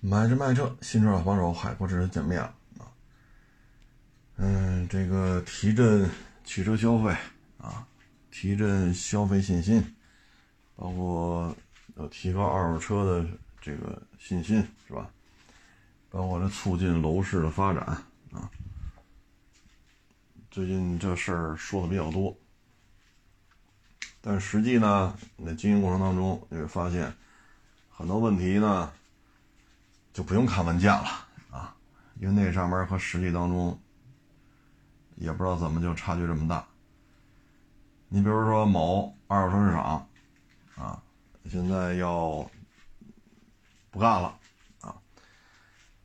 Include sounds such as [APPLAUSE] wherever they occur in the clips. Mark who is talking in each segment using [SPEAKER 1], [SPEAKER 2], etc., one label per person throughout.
[SPEAKER 1] 买车卖车，新车二手手，海阔试车见面了啊。嗯，这个提振汽车消费啊，提振消费信心，包括要提高二手车的这个信心，是吧？包括这促进楼市的发展啊。最近这事儿说的比较多，但实际呢，在经营过程当中，你会发现很多问题呢。就不用看文件了啊，因为那上面和实际当中也不知道怎么就差距这么大。你比如说某二手车市场啊，现在要不干了啊，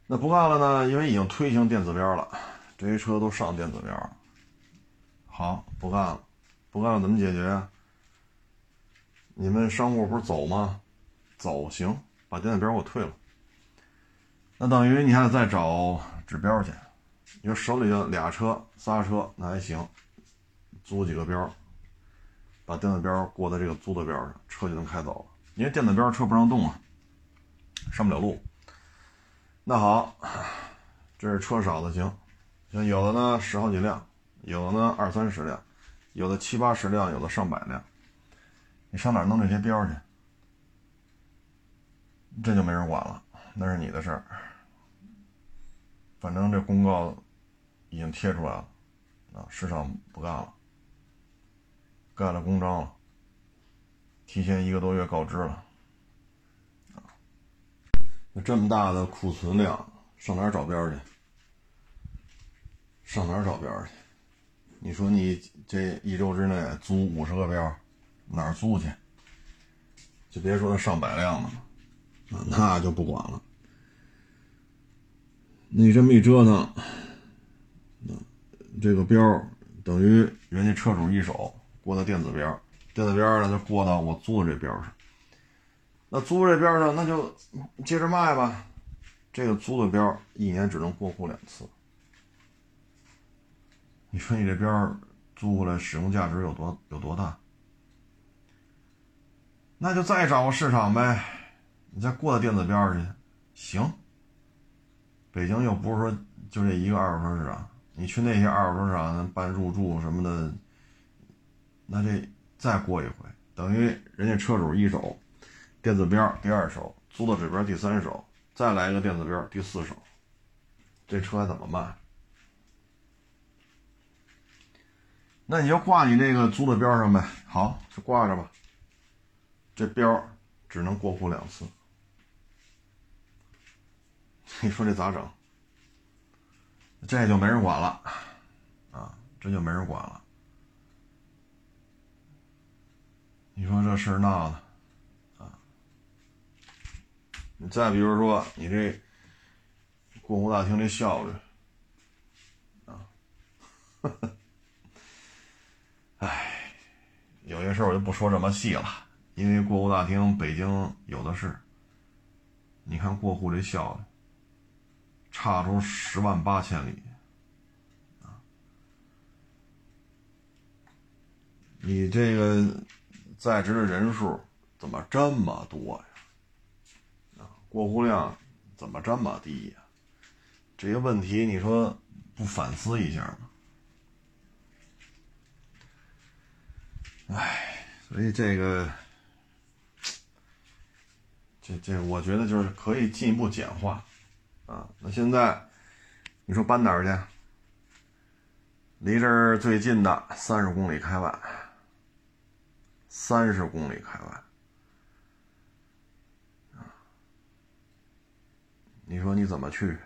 [SPEAKER 1] 那不干了呢？因为已经推行电子标了，这些车都上电子标了。好，不干了，不干了怎么解决？你们商户不是走吗？走行，把电子标给我退了。那等于你还得再找指标去，你说手里就俩车、仨车，那还行，租几个标，把电子标过在这个租的标上，车就能开走了。因为电子标车不让动啊，上不了路。那好，这是车少的行，像有的呢十好几辆，有的呢二三十辆，有的七八十辆，有的上百辆，你上哪弄这些标去？这就没人管了，那是你的事儿。反正这公告已经贴出来了，啊，市场不干了，盖了公章了，提前一个多月告知了，啊，这么大的库存量，上哪儿找标去？上哪儿找标去？你说你这一周之内租五十个标，哪儿租去？就别说上百辆了，那就不管了。你这么一折腾，这个标等于人家车主一手过的电子标，电子标呢就过到我租的这标上。那租这边上，那就接着卖吧。这个租的标一年只能过户两次。你说你这边租过来使用价值有多有多大？那就再找个市场呗，你再过到电子标去，行。北京又不是说就这一个二手车市场，你去那些二手车市场办入住什么的，那这再过一回，等于人家车主一手电子标第二手租到这边第三手，再来一个电子标第四手，这车还怎么卖？那你就挂你这个租的标上呗，好，就挂着吧。这标只能过户两次。你说这咋整？这就没人管了，啊，这就没人管了。你说这事儿闹的，啊，你再比如说你这过户大厅这效率，啊，[LAUGHS] 哎，有些事儿我就不说这么细了，因为过户大厅北京有的是。你看过户这效率。差出十万八千里，你这个在职的人数怎么这么多呀？啊，过户量怎么这么低呀？这些问题你说不反思一下吗？哎，所以这个，这这，我觉得就是可以进一步简化。啊，那现在你说搬哪儿去？离这儿最近的三十公里开外，三十公里开外你说你怎么去？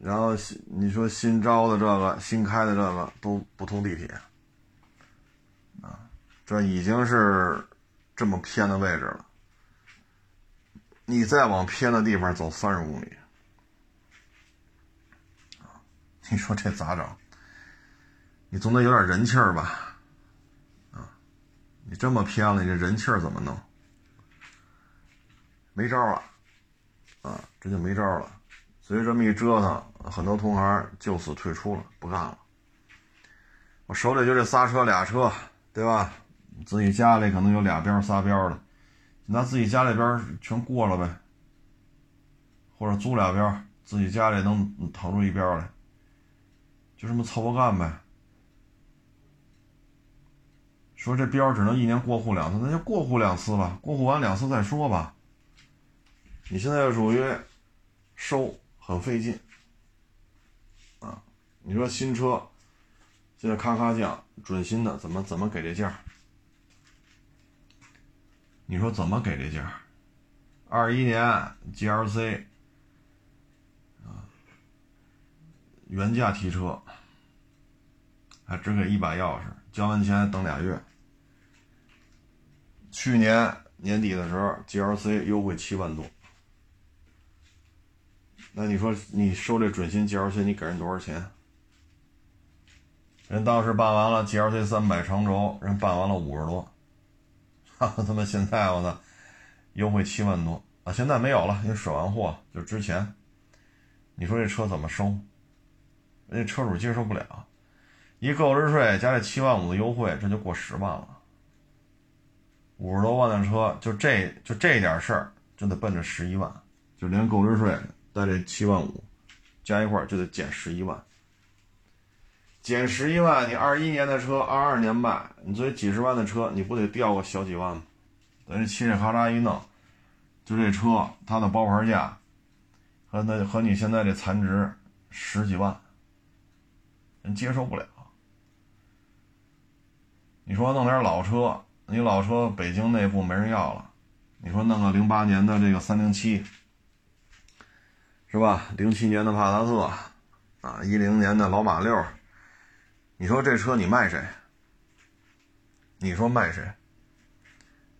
[SPEAKER 1] 然后你说新招的这个、新开的这个都不通地铁啊，这已经是这么偏的位置了。你再往偏的地方走三十公里，你说这咋整？你总得有点人气儿吧？啊，你这么偏了，你这人气儿怎么弄？没招了，啊，这就没招了。所以这么一折腾，很多同行就此退出了，不干了。我手里就这仨车俩车，对吧？自己家里可能有俩标仨标的。拿自己家里边全过了呗，或者租俩边，自己家里能腾出一边来，就这么凑合干呗。说这标只能一年过户两次，那就过户两次吧，过户完两次再说吧。你现在属于收很费劲啊！你说新车现在咔咔降，准新的怎么怎么给这价？你说怎么给这价？二一年 GLC 啊，原价提车，还只给一把钥匙，交完钱等俩月。去年年底的时候，GLC 优惠七万多。那你说你收这准新 GLC，你给人多少钱？人当时办完了 GLC 三百长轴，人办完了五十多。哈，他妈现在我操，优惠七万多啊！现在没有了，因为水完货。就之前，你说这车怎么收？人家车主接受不了，一购置税加这七万五的优惠，这就过十万了。五十多万的车，就这就这点事儿，就得奔着十一万，就连购置税带这七万五，加一块就得减十一万。减十一万，你二一年的车，二二年卖，你作为几十万的车，你不得掉个小几万吗？等于嘁哩喀喳一弄，就这车它的包牌价和那和你现在这残值十几万，人接受不了。你说弄点老车，你老车北京内部没人要了，你说弄个零八年的这个三零七，是吧？零七年的帕萨特，啊，一零年的老马六。你说这车你卖谁？你说卖谁？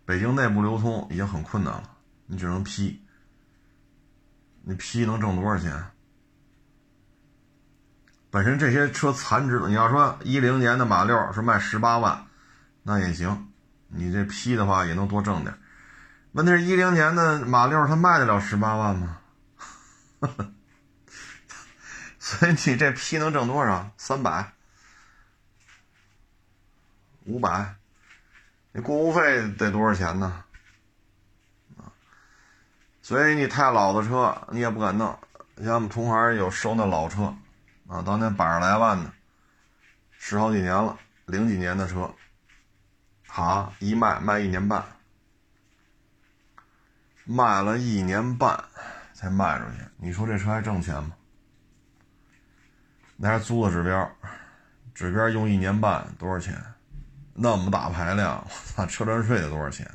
[SPEAKER 1] 北京内部流通已经很困难了，你只能批。你批能挣多少钱？本身这些车残值，你要说一零年的马六是卖十八万，那也行，你这批的话也能多挣点。问题是一零年的马六它卖得了十八万吗？[LAUGHS] 所以你这批能挣多少？三百。五百，你过户费得多少钱呢？啊，所以你太老的车你也不敢弄。像我们同行有收那老车，啊，当年百十来万的，十好几年了，零几年的车，好一卖卖一年半，卖了一年半才卖出去。你说这车还挣钱吗？那还租的指标，指标用一年半多少钱？那么大排量，我操，车船税得多少钱？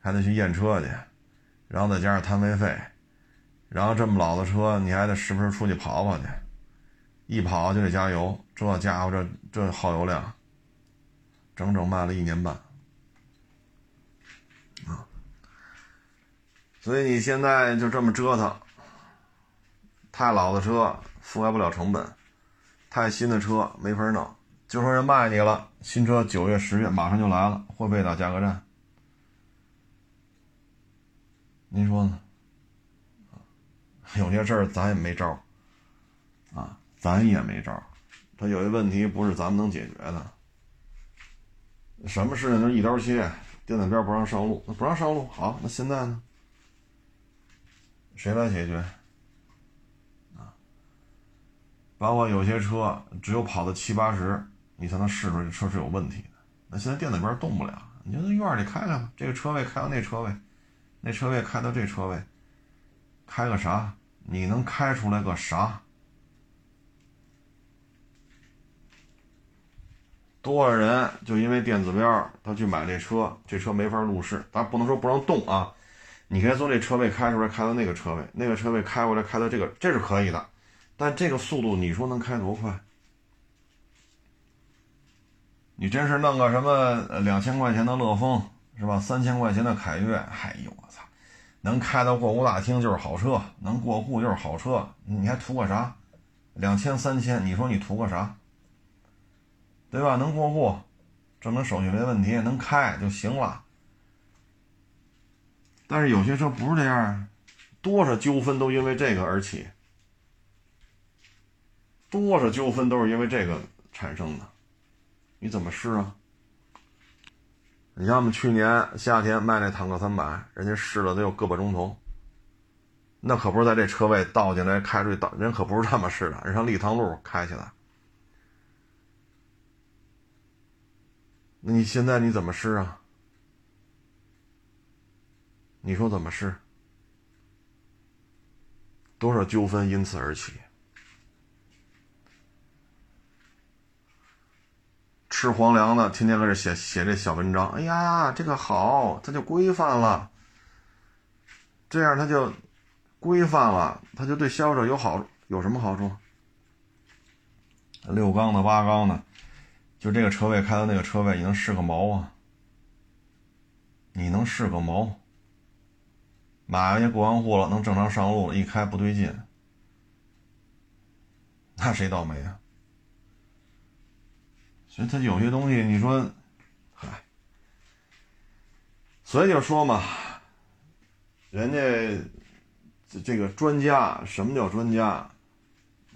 [SPEAKER 1] 还得去验车去，然后再加上摊位费，然后这么老的车，你还得时不时出去跑跑去，一跑就得加油，这家伙这这耗油量，整整卖了一年半，所以你现在就这么折腾，太老的车覆盖不了成本，太新的车没法弄。就说人卖你了，新车九月、十月马上就来了，会不会打价格战？您说呢？有些事儿咱也没招啊，咱也没招他有些问题不是咱们能解决的。什么事情都一刀切，电子标不让上路，那不让上路，好，那现在呢？谁来解决？啊，包括有些车只有跑到七八十。你才能试出这车是有问题的。那现在电子边动不了，你就在院里开开吧。这个车位开到那车位，那车位开到这车位，开个啥？你能开出来个啥？多少人就因为电子标，他去买这车，这车没法入市。咱不能说不让动啊，你可以从这车位开出来，开到那个车位，那个车位开过来，开到这个，这是可以的。但这个速度，你说能开多快？你真是弄个什么两千块钱的乐风是吧？三千块钱的凯越，哎呦我操，能开到过户大厅就是好车，能过户就是好车，你还图个啥？两千三千，你说你图个啥？对吧？能过户，证明手续没问题，能开就行了。但是有些车不是这样，多少纠纷都因为这个而起，多少纠纷都是因为这个产生的。你怎么试啊？你像我们去年夏天卖那坦克三百，人家试了得有个把钟头，那可不是在这车位倒进来开出去倒，人可不是这么试的，人上立汤路开起来。那你现在你怎么试啊？你说怎么试？多少纠纷因此而起？吃皇粮的天天搁这写写这小文章，哎呀，这个好，它就规范了，这样它就规范了，它就对消费者有好，有什么好处？六缸的、八缸的，就这个车位开到那个车位，你能试个毛啊？你能试个毛？买回去过完户了，能正常上路了，一开不对劲，那谁倒霉啊？所以他有些东西，你说，嗨，所以就说嘛，人家这个专家，什么叫专家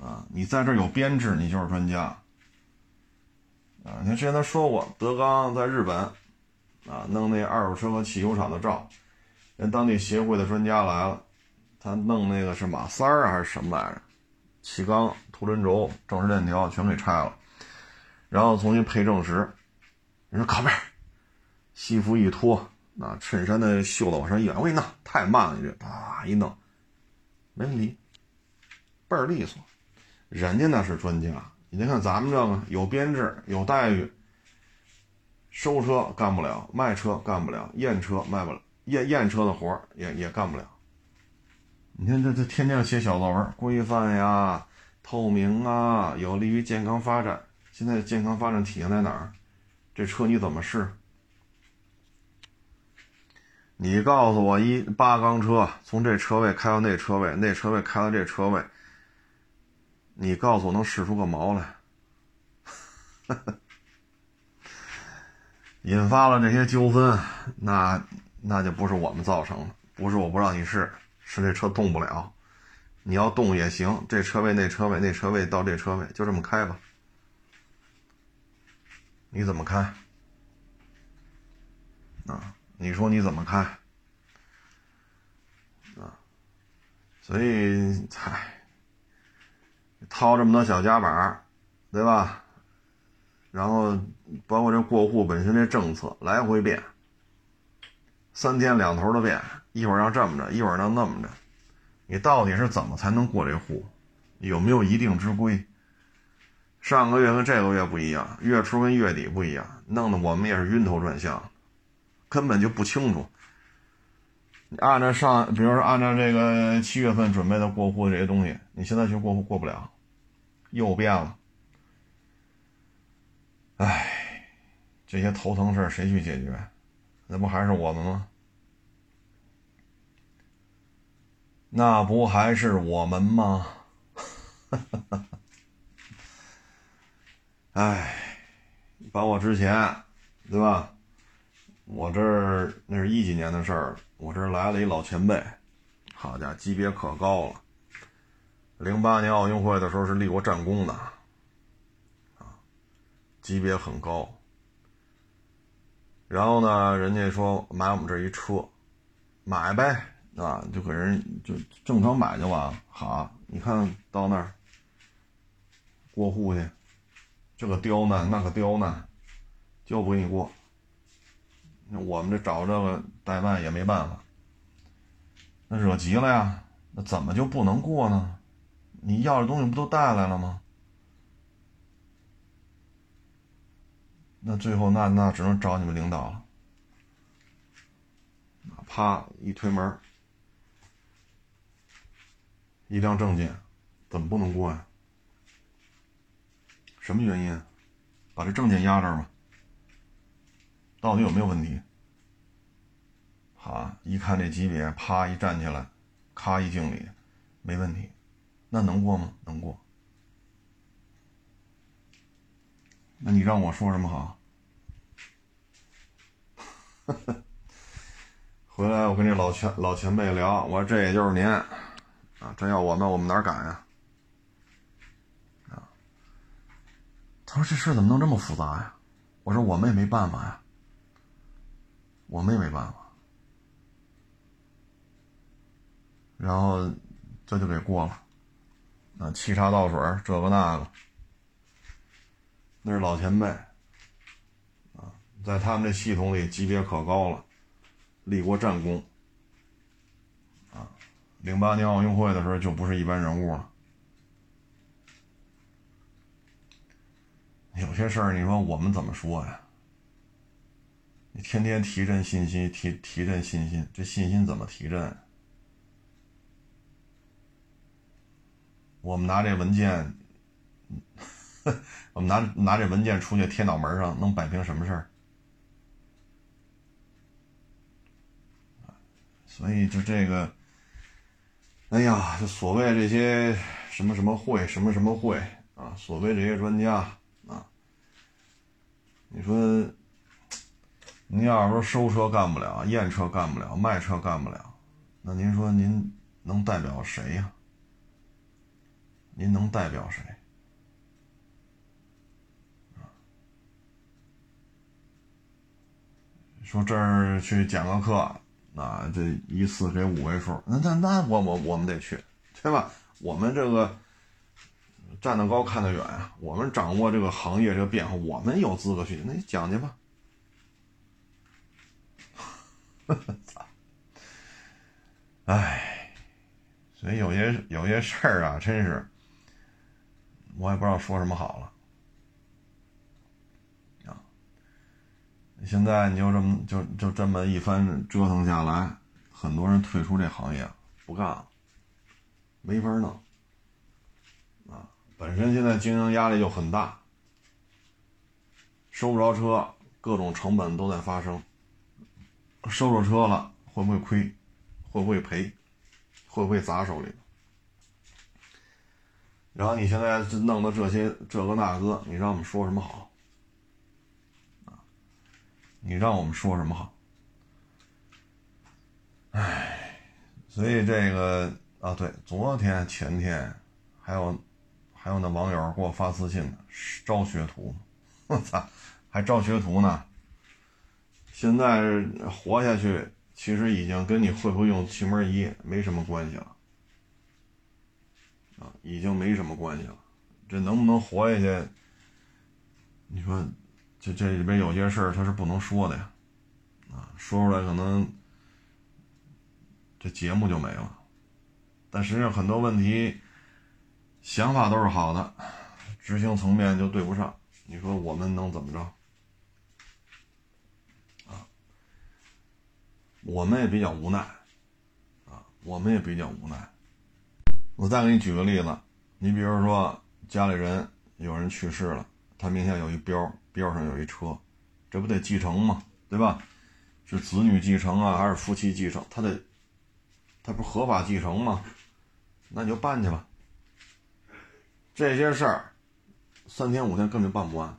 [SPEAKER 1] 啊？你在这有编制，你就是专家啊！你看之前他说过，德刚在日本啊，弄那二手车和汽修厂的照。人当地协会的专家来了，他弄那个是马三儿还是什么来着？气缸、凸轮轴、正时链条全给拆了，然后重新配正时。你说靠边，西服一脱，那衬衫的袖子往上一挽，我给你弄，太慢了，你这啪一弄，没问题，倍儿利索。人家那是专家，你看咱们这个有编制、有待遇，收车干不了，卖车干不了，验车卖不了。验验车的活也也干不了。你看这这天天写小作文，规范呀、透明啊，有利于健康发展。现在健康发展体现在哪儿？这车你怎么试？你告诉我，一八缸车从这车位开到那车位，那车位开到这车位，你告诉我能试出个毛来？[LAUGHS] 引发了这些纠纷，那。那就不是我们造成的，不是我不让你试，是这车动不了。你要动也行，这车位那车位那车位到这车位就这么开吧。你怎么开？啊，你说你怎么开？啊，所以，嗨，掏这么多小夹板，对吧？然后包括这过户本身这政策来回变。三天两头的变，一会儿要这么着，一会儿要那么着，你到底是怎么才能过这户？有没有一定之规？上个月跟这个月不一样，月初跟月底不一样，弄得我们也是晕头转向，根本就不清楚。你按照上，比如说按照这个七月份准备的过户这些东西，你现在去过户过不了，又变了。唉，这些头疼事谁去解决？那不还是我们吗？那不还是我们吗？哈哈哈哈哎，把我之前，对吧？我这儿那是一几年的事儿，我这儿来了一老前辈，好家伙，级别可高了。零八年奥运会的时候是立过战功的，啊，级别很高。然后呢，人家说买我们这一车，买呗，啊，就给人就正常买就完了。好，你看到那儿过户去，这个刁难那个刁难，就不给你过。那我们这找这个代办也没办法，那惹急了呀，那怎么就不能过呢？你要的东西不都带来了吗？那最后，那那只能找你们领导了。啪一推门，一辆证件，怎么不能过呀？什么原因？把这证件压这儿吧。到底有没有问题？好，一看这级别，啪一站起来，咔一敬礼，没问题。那能过吗？能过。那你让我说什么好？[LAUGHS] 回来我跟这老前老前辈聊，我说这也就是您，啊，真要我们，我们哪敢呀？啊，他说这事怎么能这么复杂呀？我说我们也没办法呀。我们也没办法。然后这就给过了，啊，沏茶倒水这个那个，那是老前辈，啊，在他们这系统里级别可高了，立过战功，啊，零八年奥运会的时候就不是一般人物了。有些事儿，你说我们怎么说呀？你天天提振信心，提提振信心，这信心怎么提振？我们拿这文件，[LAUGHS] 我们拿拿这文件出去贴脑门上，能摆平什么事儿？所以就这个，哎呀，就所谓这些什么什么会，什么什么会啊，所谓这些专家，你说，您要是说收车干不了，验车干不了，卖车干不了，那您说您能代表谁呀？您能代表谁？说这儿去讲个课，那这一次给五位数，那那那我我我们得去，对吧？我们这个站得高看得远啊，我们掌握这个行业这个变化，我们有资格去，那你讲去吧。操！哎，所以有些有些事儿啊，真是。我也不知道说什么好了，啊！现在你就这么就就这么一番折腾下来，很多人退出这行业，不干了，没法弄，本身现在经营压力就很大，收不着车，各种成本都在发生，收着车了会不会亏，会不会赔，会不会砸手里？然后你现在弄的这些这个那个，你让我们说什么好？你让我们说什么好？哎，所以这个啊，对，昨天前天还有还有那网友给我发私信呢，招学徒，[LAUGHS] 我操，还招学徒呢。现在活下去，其实已经跟你会不会用气门仪没什么关系了。啊已经没什么关系了，这能不能活下去？你说，这这里边有些事儿他是不能说的呀，啊，说出来可能这节目就没了。但实际上很多问题，想法都是好的，执行层面就对不上。你说我们能怎么着？啊，我们也比较无奈，啊，我们也比较无奈。我再给你举个例子，你比如说家里人有人去世了，他名下有一标，标上有一车，这不得继承吗？对吧？是子女继承啊，还是夫妻继承？他得，他不合法继承吗？那你就办去吧。这些事儿三天五天根本办不完。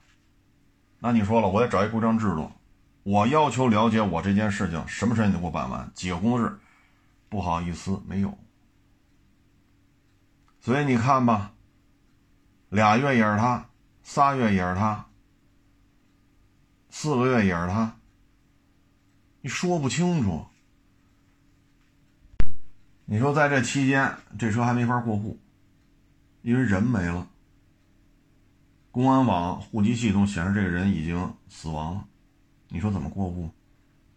[SPEAKER 1] 那你说了，我得找一规章制度，我要求了解我这件事情什么时间得给我办完，几个工作日？不好意思，没有。所以你看吧，俩月也是他，仨月也是他，四个月也是他，你说不清楚。你说在这期间，这车还没法过户，因为人没了。公安网户籍系统显示这个人已经死亡了，你说怎么过户？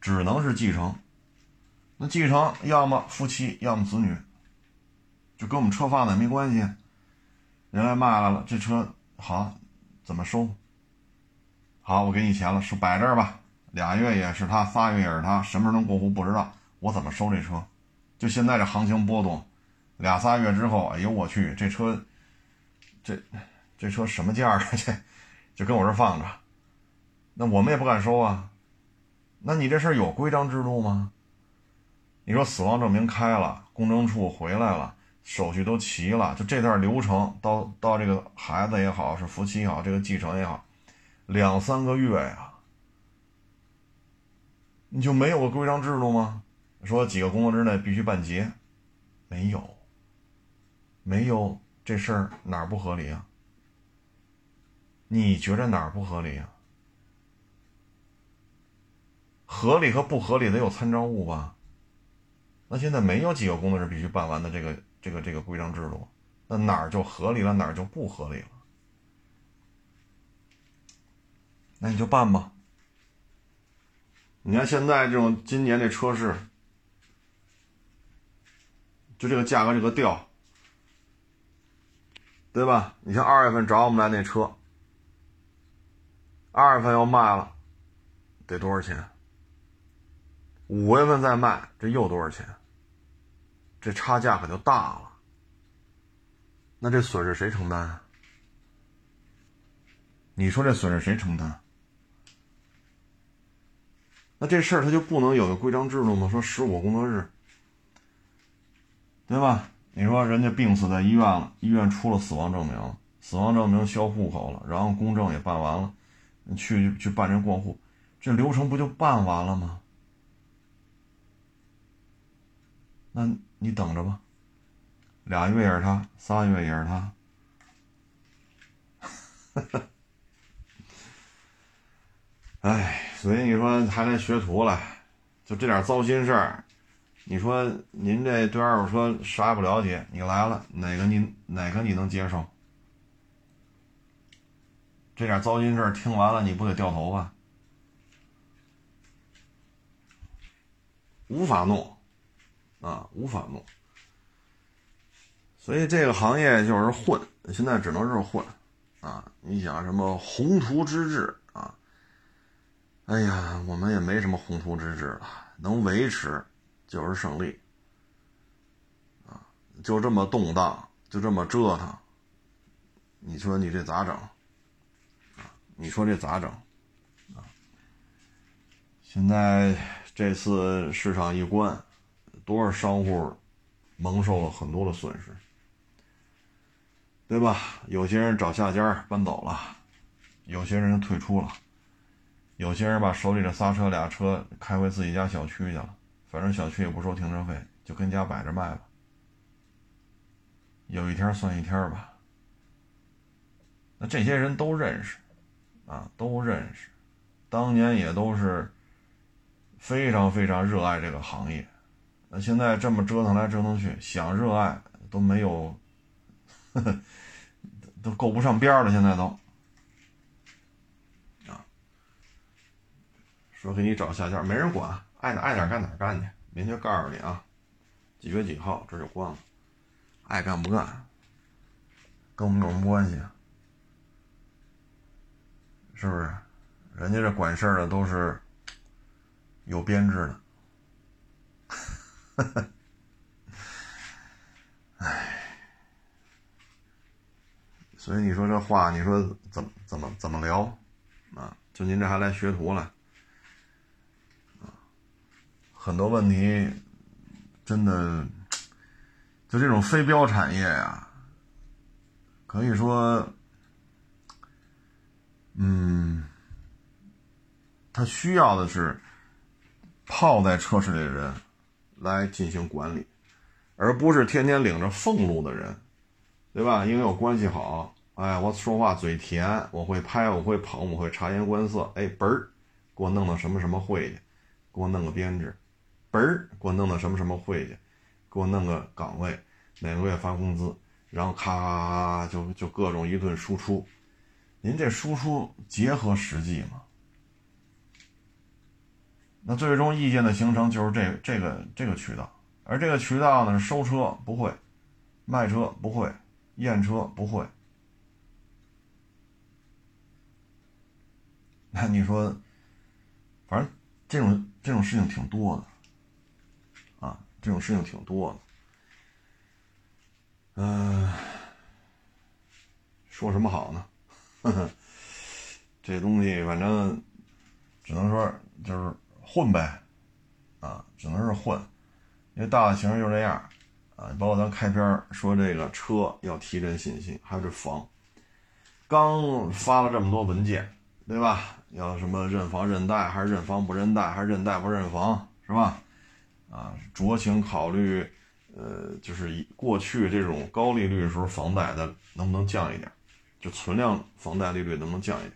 [SPEAKER 1] 只能是继承。那继承要么夫妻，要么子女。就跟我们车贩子没关系，人来卖来了，这车好，怎么收？好，我给你钱了，是摆这儿吧？俩月也是他，仨月也是他，什么时候能过户不知道，我怎么收这车？就现在这行情波动，俩仨月之后，哎呦我去，这车，这这车什么价啊？[LAUGHS] 这就跟我这放着，那我们也不敢收啊。那你这事有规章制度吗？你说死亡证明开了，公证处回来了。手续都齐了，就这段流程到到这个孩子也好，是夫妻也好，这个继承也好，两三个月呀，你就没有个规章制度吗？说几个工作日内必须办结，没有，没有这事儿哪儿不合理啊？你觉着哪儿不合理啊？合理和不合理得有参照物吧？那现在没有几个工作日必须办完的这个这个这个规章制度，那哪儿就合理了，哪儿就不合理了？那你就办吧。你看现在这种今年这车市，就这个价格这个调，对吧？你像二月份找我们来那车，二月份要卖了，得多少钱？五月份再卖，这又多少钱？这差价可就大了。那这损失谁承担？你说这损失谁承担？那这事儿他就不能有个规章制度吗？说十五工作日，对吧？你说人家病死在医院了，医院出了死亡证明，死亡证明销户口了，然后公证也办完了，你去去办这过户，这流程不就办完了吗？那你等着吧，俩月也是他，仨月也是他。[LAUGHS] 哎，所以你说还来学徒了，就这点糟心事儿。你说您这对二手车啥也不了解，你来了哪个你哪个你能接受？这点糟心事听完了你不得掉头发？无法弄，啊，无法弄。所以这个行业就是混，现在只能是混，啊，你想什么宏图之志啊？哎呀，我们也没什么宏图之志了，能维持就是胜利啊！就这么动荡，就这么折腾，你说你这咋整啊？你说这咋整啊？现在这次市场一关，多少商户蒙受了很多的损失，对吧？有些人找下家搬走了，有些人退出了。有些人把手里的仨车俩车开回自己家小区去了，反正小区也不收停车费，就跟家摆着卖吧。有一天算一天吧。那这些人都认识，啊，都认识，当年也都是非常非常热爱这个行业。那现在这么折腾来折腾去，想热爱都没有，呵呵，都够不上边了，现在都。说给你找下家，没人管，爱哪爱哪干哪干去。明确告诉你啊，几月几号这就关了，爱干不干，跟我们有什么关系？是不是？人家这管事儿的都是有编制的。哎，所以你说这话，你说怎么怎么怎么聊啊？就您这还来学徒了？很多问题，真的，就这种非标产业呀，可以说，嗯，他需要的是泡在车市里的人来进行管理，而不是天天领着俸禄的人，对吧？因为我关系好，哎，我说话嘴甜，我会拍，我会捧，我会察言观色，哎，嘣儿，给我弄到什么什么会去，给我弄个编制。给我弄到什么什么会去，给我弄个岗位，哪个月发工资，然后咔就就各种一顿输出。您这输出结合实际吗？那最终意见的形成就是这这个这个渠道，而这个渠道呢，收车不会，卖车不会，验车不会。[LAUGHS] 那你说，反正这种这种事情挺多的。这种事情挺多的，嗯，说什么好呢？呵呵，这东西反正只能说就是混呗，啊，只能是混，因为大的形势就这样，啊，包括咱开篇说这个车要提振信心，还有这房，刚发了这么多文件，对吧？要什么认房认贷，还是认房不认贷，还是认贷不认房，是吧？啊，酌情考虑，呃，就是以过去这种高利率的时候，房贷的能不能降一点？就存量房贷利率能不能降一点？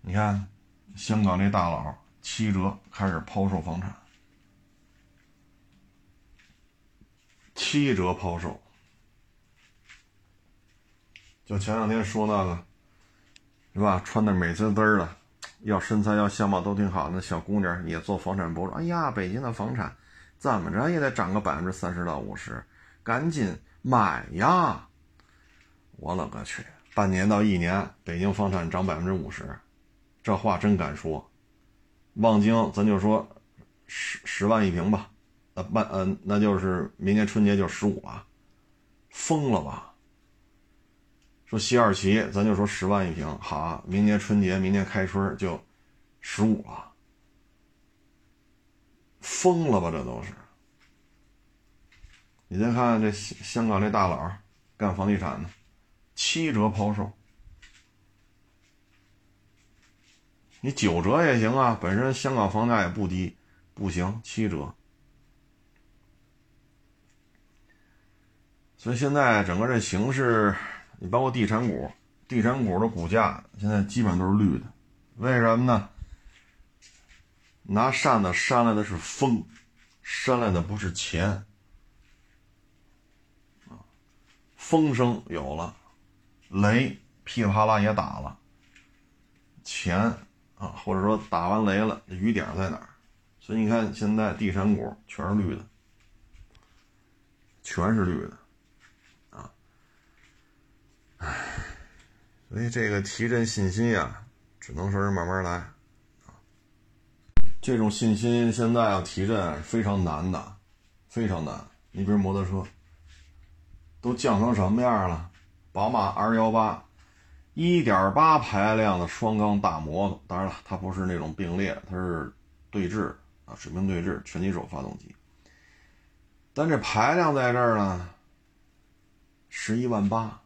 [SPEAKER 1] 你看，香港那大佬七折开始抛售房产，七折抛售。就前两天说那个，是吧？穿的美滋滋的，要身材要相貌都挺好，那小姑娘也做房产博主。哎呀，北京的房产怎么着也得涨个百分之三十到五十，赶紧买呀！我勒个去，半年到一年，北京房产涨百分之五十，这话真敢说。望京，咱就说十十万一平吧，呃，半呃，那就是明年春节就十五了，疯了吧？说西二旗，咱就说十万一平，好，明年春节，明年开春就十五了，疯了吧？这都是。你再看这香港这大佬干房地产的，七折抛售，你九折也行啊，本身香港房价也不低，不行，七折。所以现在整个这形势。你包括地产股，地产股的股价现在基本上都是绿的，为什么呢？拿扇子扇来的是风，扇来的不是钱。风声有了，雷噼里啪啦也打了，钱啊，或者说打完雷了，雨点在哪儿？所以你看，现在地产股全是绿的，全是绿的。啊唉，所以这个提振信心呀，只能说是慢慢来。这种信心现在要提振非常难的，非常难。你比如摩托车，都降成什么样了？宝马 R 幺八，一点八排量的双缸大摩托，当然了，它不是那种并列，它是对置啊，水平对置，全机手发动机。但这排量在这儿呢，十一万八。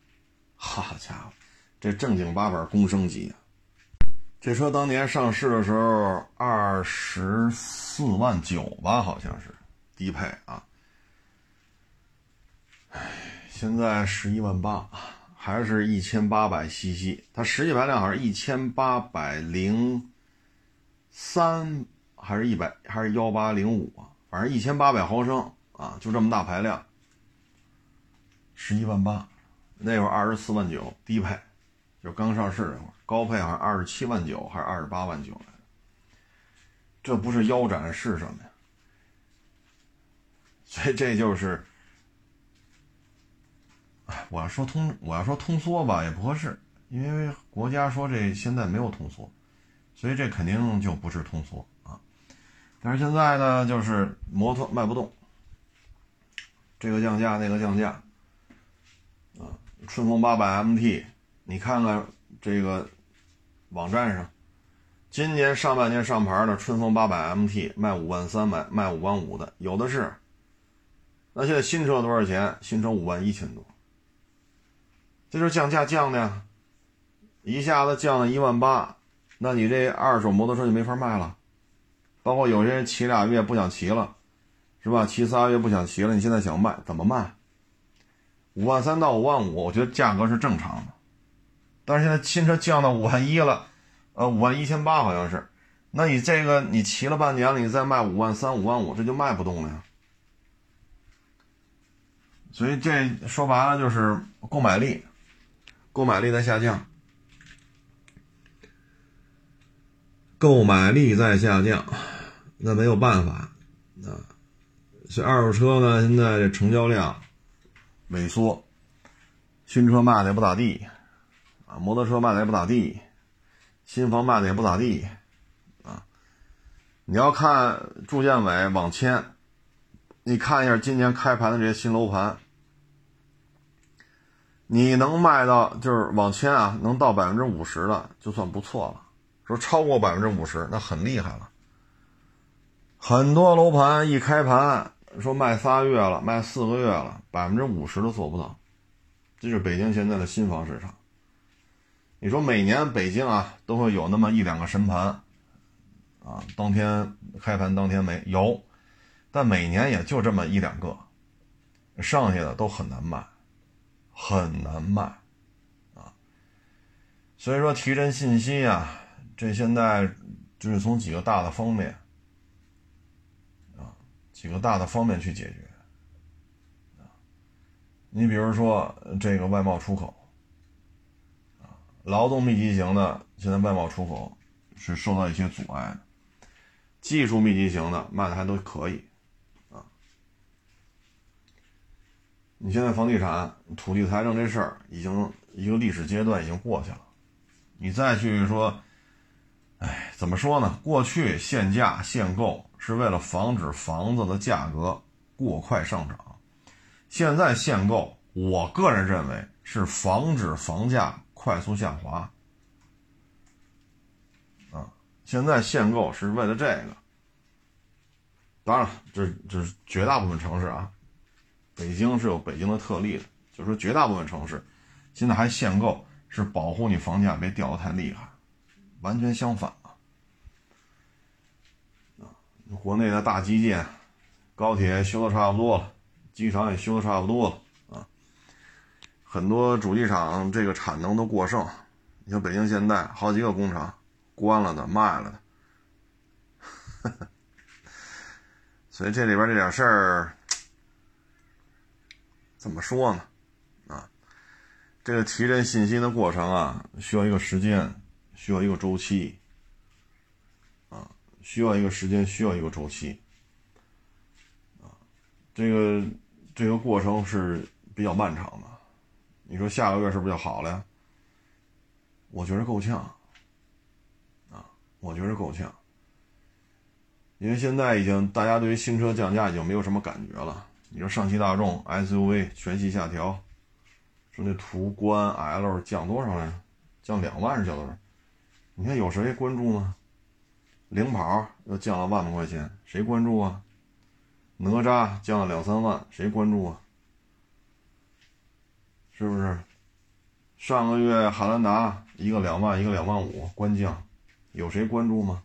[SPEAKER 1] 好家伙，这正经八百公升级啊！这车当年上市的时候二十四万九吧，好像是低配啊。现在十一万八，还是一千八百 cc，它实际排量好像一千八百零三，还是一百，还是幺八零五啊？反正一千八百毫升啊，就这么大排量，十一万八。那会儿二十四万九低配，就刚上市那会儿，高配好像二十七万九还是二十八万九来，这不是腰斩是什么呀？[LAUGHS] 所以这就是，我要说通，我要说通缩吧也不合适，因为国家说这现在没有通缩，所以这肯定就不是通缩啊。但是现在呢，就是摩托卖不动，这个降价那个降价。啊春风八百 MT，你看看这个网站上，今年上半年上牌的春风八百 MT 卖五万三，卖卖五万五的有的是。那现在新车多少钱？新车五万一千多，这就是降价降的呀，一下子降了一万八，那你这二手摩托车就没法卖了。包括有些人骑俩月不想骑了，是吧？骑仨月不想骑了，你现在想卖怎么卖？五万三到五万五，我觉得价格是正常的，但是现在新车降到五万一了，呃，五万一千八好像是，那你这个你骑了半年了，你再卖五万三、五万五，这就卖不动了呀。所以这说白了就是购买力，购买力在下降，购买力在下降，那没有办法啊。所以二手车呢，现在这成交量。萎缩，新车卖的也不咋地，啊，摩托车卖的也不咋地，新房卖的也不咋地，啊，你要看住建委网签，你看一下今年开盘的这些新楼盘，你能卖到就是网签啊，能到百分之五十的就算不错了，说超过百分之五十那很厉害了，很多楼盘一开盘。说卖仨月了，卖四个月了，百分之五十都做不到，这是北京现在的新房市场。你说每年北京啊都会有那么一两个神盘，啊，当天开盘当天没有，但每年也就这么一两个，剩下的都很难卖，很难卖，啊，所以说提振信心啊，这现在就是从几个大的方面啊，几个大的方面去解决啊。你比如说这个外贸出口，劳动密集型的现在外贸出口是受到一些阻碍的，技术密集型的卖的还都可以啊。你现在房地产土地财政这事儿已经一个历史阶段已经过去了，你再去说，哎，怎么说呢？过去限价限购是为了防止房子的价格过快上涨，现在限购，我个人认为是防止房价快速下滑。啊，现在限购是为了这个。当然，这这是绝大部分城市啊。北京是有北京的特例的，就是说绝大部分城市现在还限购，是保护你房价别掉的太厉害，完全相反啊！啊，国内的大基建，高铁修的差不多了，机场也修的差不多了，很多主机厂这个产能都过剩，你像北京现代好几个工厂关了的、卖了的，[LAUGHS] 所以这里边这点事儿。怎么说呢？啊，这个提振信心的过程啊，需要一个时间，需要一个周期，啊，需要一个时间，需要一个周期，啊，这个这个过程是比较漫长的。你说下个月是不是就好了呀？我觉得够呛，啊，我觉得够呛，因为现在已经大家对于新车降价已经没有什么感觉了。你说上汽大众 SUV 全系下调，说那途观 L 降多少来？降两万是降多少？你看有谁关注吗？领跑又降了万把块钱，谁关注啊？哪吒降了两三万，谁关注啊？是不是？上个月汉兰达一个两万，一个两万五，关降，有谁关注吗？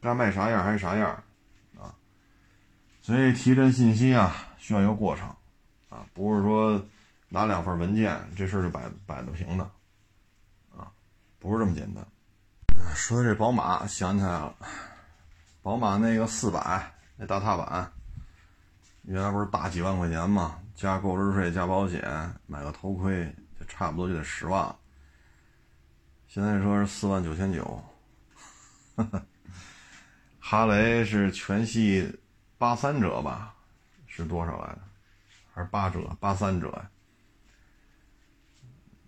[SPEAKER 1] 该卖啥样还是啥样。啊所以提振信心啊，需要一个过程，啊，不是说拿两份文件这事就摆摆得平的，啊，不是这么简单。说到这宝马，想起来了，宝马那个四百那大踏板，原来不是大几万块钱吗，加购置税加保险，买个头盔就差不多就得十万，现在说是四万九千九，哈雷是全系。八三折吧，是多少来着？还是八折？八三折呀？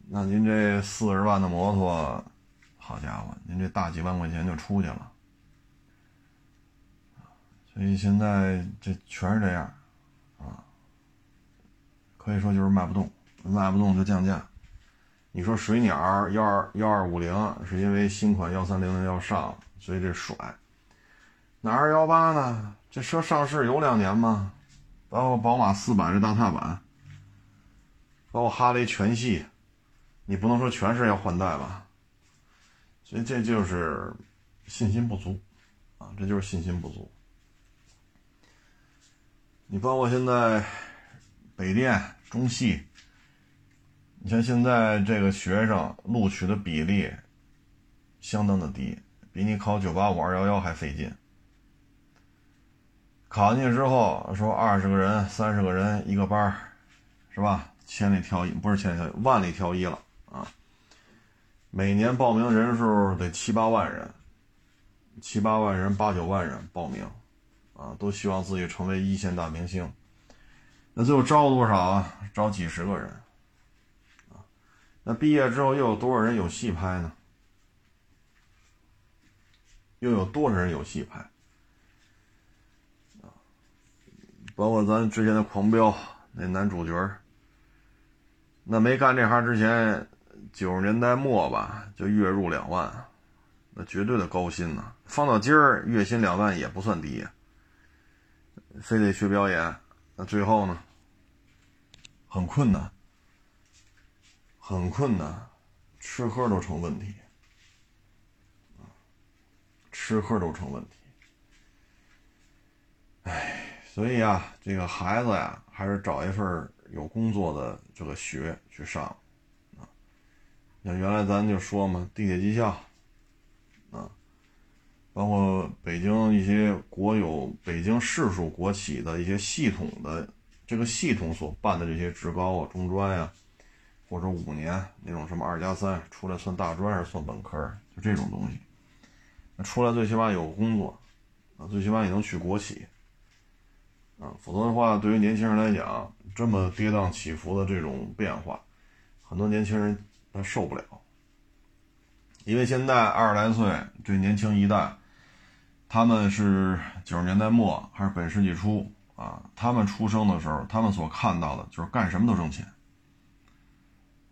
[SPEAKER 1] 那您这四十万的摩托，好家伙，您这大几万块钱就出去了。所以现在这全是这样，可以说就是卖不动，卖不动就降价。你说水鸟幺二幺二五零是因为新款幺三零零要上，所以这甩。那二幺八呢？这车上市有两年吗？包括宝马四百这大踏板，包括哈雷全系，你不能说全是要换代吧？所以这就是信心不足啊，这就是信心不足。你包括现在北电、中戏，你像现在这个学生录取的比例相当的低，比你考九八五、二幺幺还费劲。考进去之后，说二十个人、三十个人一个班，是吧？千里挑一，不是千里挑一，万里挑一了啊！每年报名人数得七八万人，七八万人、八九万人报名，啊，都希望自己成为一线大明星。那最后招多少啊？招几十个人，那毕业之后又有多少人有戏拍呢？又有多少人有戏拍？包括咱之前的《狂飙》那男主角那没干这行之前，九十年代末吧，就月入两万，那绝对的高薪呐。放到今儿，月薪两万也不算低，非得学表演，那最后呢，很困难，很困难，吃喝都成问题，吃喝都成问题，唉。所以啊，这个孩子呀，还是找一份有工作的这个学去上，啊，像原来咱就说嘛，地铁技校，包括北京一些国有、北京市属国企的一些系统的这个系统所办的这些职高啊、中专呀，或者五年那种什么二加三出来算大专还是算本科，就这种东西，那出来最起码有工作啊，最起码也能去国企啊，否则的话，对于年轻人来讲，这么跌宕起伏的这种变化，很多年轻人他受不了。因为现在二十来岁这年轻一代，他们是九十年代末还是本世纪初啊？他们出生的时候，他们所看到的就是干什么都挣钱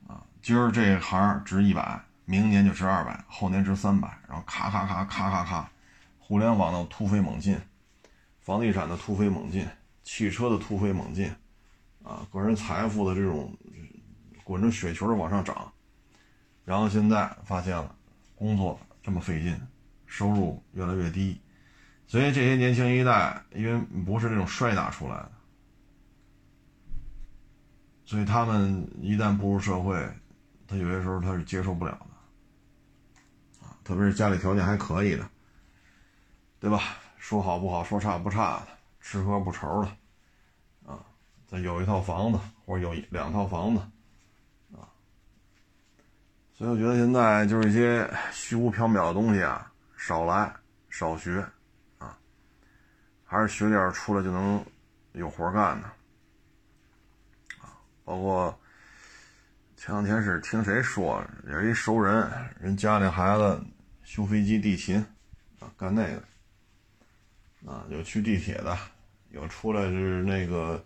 [SPEAKER 1] 啊。今儿这行值一百，明年就值二百，后年值三百，然后咔咔咔咔咔咔，互联网的突飞猛进，房地产的突飞猛进，汽车的突飞猛进，啊，个人财富的这种滚着雪球的往上涨，然后现在发现了。工作这么费劲，收入越来越低，所以这些年轻一代因为不是那种摔打出来的，所以他们一旦步入社会，他有些时候他是接受不了的，啊，特别是家里条件还可以的，对吧？说好不好，说差不差的，吃喝不愁的，啊，再有一套房子或者有两套房子。啊所以我觉得现在就是一些虚无缥缈的东西啊，少来少学，还是学点出来就能有活干的，啊，包括前两天是听谁说，也是一熟人，人家里孩子修飞机、地勤，啊，干那个，啊，有去地铁的，有出来是那个，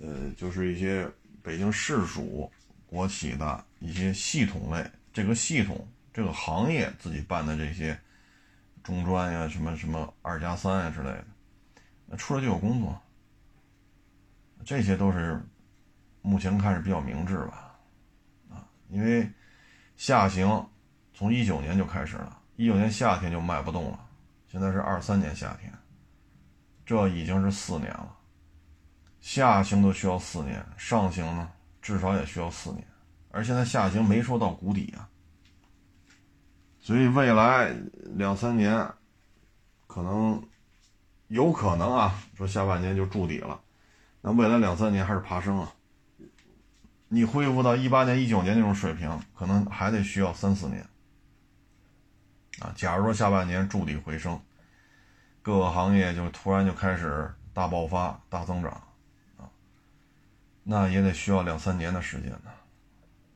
[SPEAKER 1] 呃，就是一些北京市属国企的一些系统类。这个系统、这个行业自己办的这些中专呀、什么什么二加三呀之类的，出来就有工作，这些都是目前看是比较明智吧，啊，因为下行从一九年就开始了，一九年夏天就卖不动了，现在是二三年夏天，这已经是四年了，下行都需要四年，上行呢至少也需要四年。而现在下行没说到谷底啊，所以未来两三年可能有可能啊，说下半年就筑底了，那未来两三年还是爬升啊。你恢复到一八年、一九年那种水平，可能还得需要三四年啊。假如说下半年筑底回升，各个行业就突然就开始大爆发、大增长啊，那也得需要两三年的时间呢。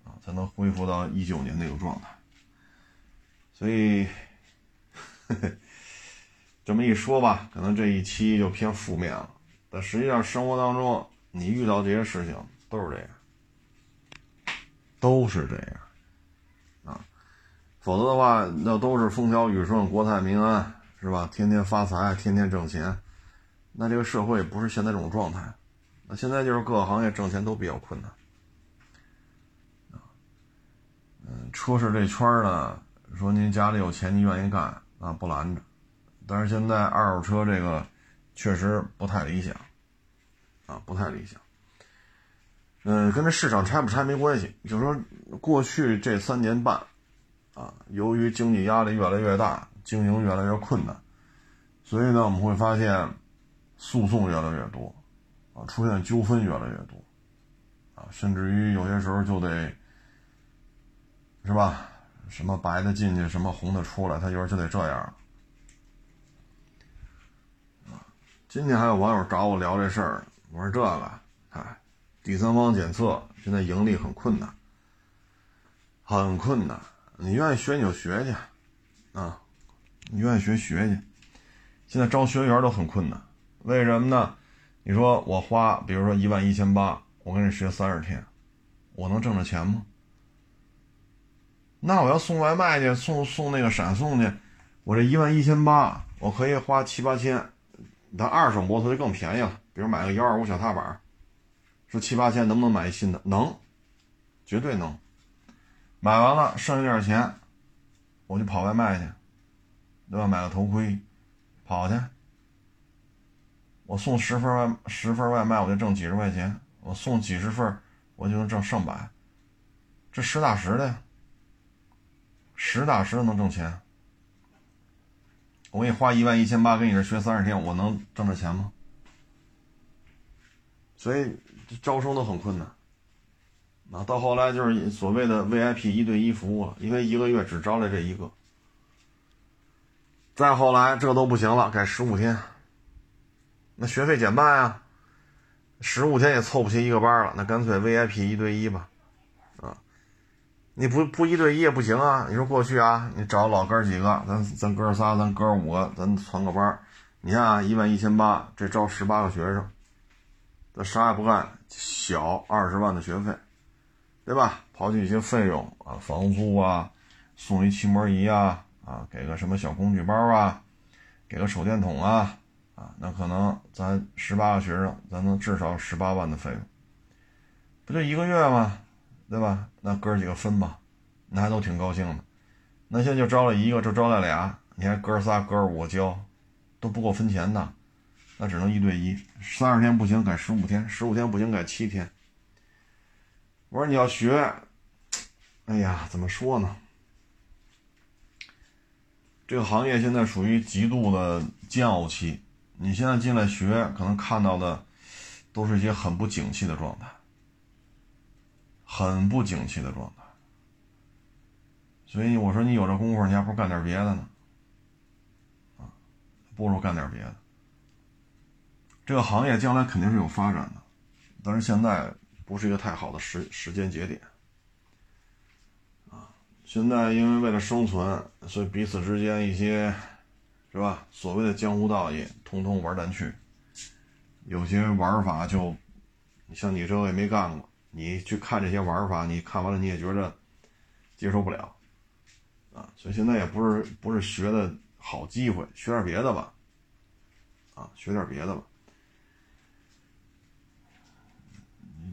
[SPEAKER 1] 啊才能恢复到一九年那个状态，所以 [LAUGHS] 这么一说吧，可能这一期就偏负面了。但实际上，生活当中你遇到这些事情都是这样，都是这样啊。否则的话，那都是风调雨顺、国泰民安，是吧？天天发财，天天挣钱，那这个社会不是现在这种状态。那现在就是各个行业挣钱都比较困难。嗯，车市这圈呢，说您家里有钱，您愿意干啊，不拦着。但是现在二手车这个确实不太理想，啊，不太理想。嗯，跟这市场拆不拆没关系，就说过去这三年半，啊，由于经济压力越来越大，经营越来越困难，所以呢，我们会发现诉讼越来越多，啊，出现纠纷越来越多，啊，甚至于有些时候就得。是吧？什么白的进去，什么红的出来，他有时候就得这样。今天还有网友找我聊这事儿，我说这个，哎，第三方检测现在盈利很困难，很困难。你愿意学你就学去，啊，你愿意学学去。现在招学员都很困难，为什么呢？你说我花，比如说一万一千八，我跟你学三十天，我能挣着钱吗？那我要送外卖去，送送那个闪送去，我这一万一千八，我可以花七八千，但二手摩托就更便宜了。比如买个幺二五小踏板，说七八千能不能买一新的？能，绝对能。买完了剩下点钱，我就跑外卖去，对吧？买个头盔，跑去。我送十份外十份外卖，我就挣几十块钱；我送几十份，我就能挣上百，这实打实的呀。实打实的能挣钱，我给你花一万一千八，给你这学三十天，我能挣着钱吗？所以招生都很困难。啊，到后来就是所谓的 VIP 一对一服务了，因为一个月只招来这一个。再后来这都不行了，改十五天，那学费减半啊，十五天也凑不齐一个班了，那干脆 VIP 一对一吧。你不不一对一也不行啊！你说过去啊，你找老哥几个，咱咱哥仨，咱哥五个，咱攒个班你看啊，一万一千八，这招十八个学生，这啥也不干，小二十万的学费，对吧？刨去一些费用啊，房租啊，送一漆膜仪啊，啊，给个什么小工具包啊，给个手电筒啊，啊，那可能咱十八个学生，咱能至少十八万的费用，不就一个月吗？对吧？那哥几个分吧，那还都挺高兴的。那现在就招了一个，就招了俩，你还哥仨、哥五教，都不够分钱的，那只能一对一。三十天不行，改十五天；十五天不行，改七天。我说你要学，哎呀，怎么说呢？这个行业现在属于极度的煎熬期。你现在进来学，可能看到的都是一些很不景气的状态。很不景气的状态，所以我说你有这功夫，你还不如干点别的呢，啊，不如干点别的。这个行业将来肯定是有发展的，但是现在不是一个太好的时时间节点，啊，现在因为为了生存，所以彼此之间一些，是吧？所谓的江湖道义，通通玩蛋去，有些玩法就，像你这个也没干过。你去看这些玩法，你看完了你也觉着接受不了，啊，所以现在也不是不是学的好机会，学点别的吧，啊，学点别的吧。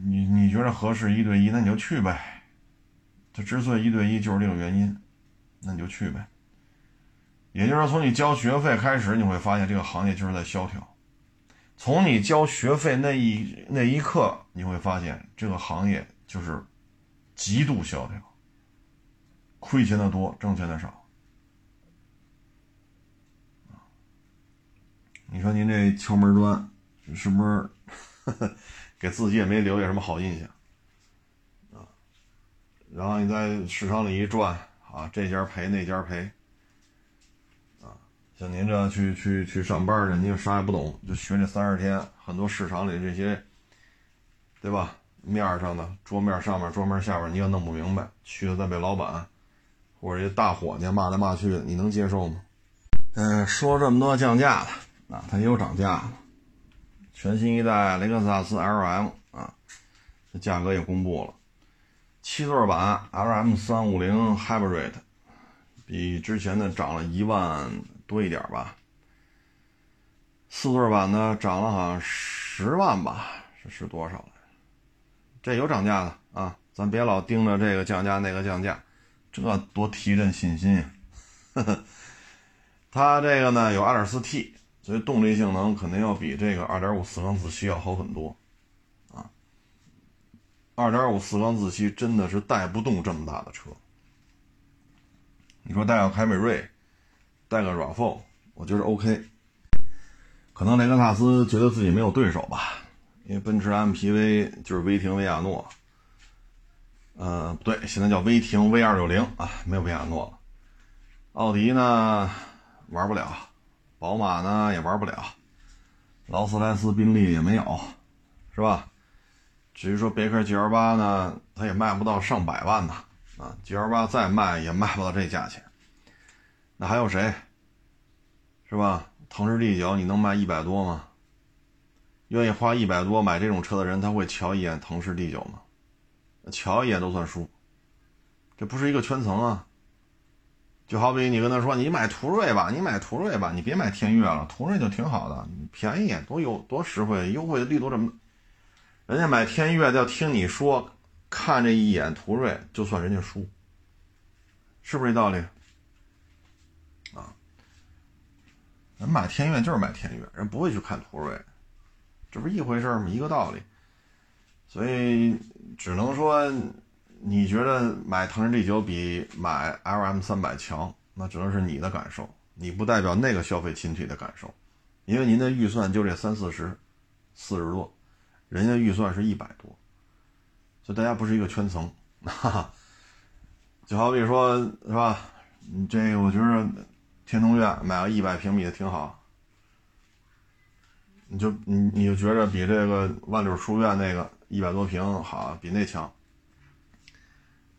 [SPEAKER 1] 你你觉得合适一对一，那你就去呗。他之所以一对一，就是这个原因，那你就去呗。也就是说，从你交学费开始，你会发现这个行业就是在萧条。从你交学费那一那一刻，你会发现这个行业就是极度萧条，亏钱的多，挣钱的少。你说您这敲门砖是不是 [LAUGHS] 给自己也没留下什么好印象啊？然后你在市场里一转啊，这家赔那家赔。像您这样去去去上班去，您又啥也不懂，就学这三十天，很多市场里这些，对吧？面上的桌面上面、桌面下边，你也弄不明白，去了再被老板或者一大伙计骂来骂去的，你能接受吗？嗯，说这么多降价的啊，它也有涨价的。全新一代雷克萨斯 LM 啊，这价格也公布了，七座版 LM 三五零 Hybrid，比之前的涨了一万。多一点吧，四座版的涨了好像十万吧，是是多少这有涨价的啊，咱别老盯着这个降价那个降价，这多提振信心呀！它这个呢有 2.4T，所以动力性能肯定要比这个2.5四缸自吸要好很多啊。2.5四缸自吸真的是带不动这么大的车，你说带个凯美瑞？带个 RAV4，我觉得 OK。可能雷克萨斯觉得自己没有对手吧，因为奔驰 MPV 就是威霆、维亚诺。呃，不对，现在叫威霆 V260 啊，没有维亚诺了。奥迪呢玩不了，宝马呢也玩不了，劳斯莱斯、宾利也没有，是吧？至于说别克 GL8 呢，它也卖不到上百万呢。啊，GL8 再卖也卖不到这价钱。还有谁，是吧？腾势 D9 你能卖一百多吗？愿意花一百多买这种车的人，他会瞧一眼腾势 D9 吗？瞧一眼都算输，这不是一个圈层啊。就好比你跟他说，你买途锐吧，你买途锐吧，你别买天悦了，途锐就挺好的，便宜，多有多实惠，优惠力度这么，人家买天悦要听你说，看这一眼途锐就算人家输，是不是这道理？人买天悦就是买天悦，人不会去看途锐，这不是一回事吗？一个道理。所以只能说，你觉得买腾势 D9 比买 LM 三百强，那只能是你的感受你不代表那个消费群体的感受，因为您的预算就这三四十、四十多，人家预算是一百多，所以大家不是一个圈层，哈哈。就好比说，是吧？你这个我觉得天通苑买个一百平米的挺好，你就你你就觉着比这个万柳书院那个一百多平好，比那强。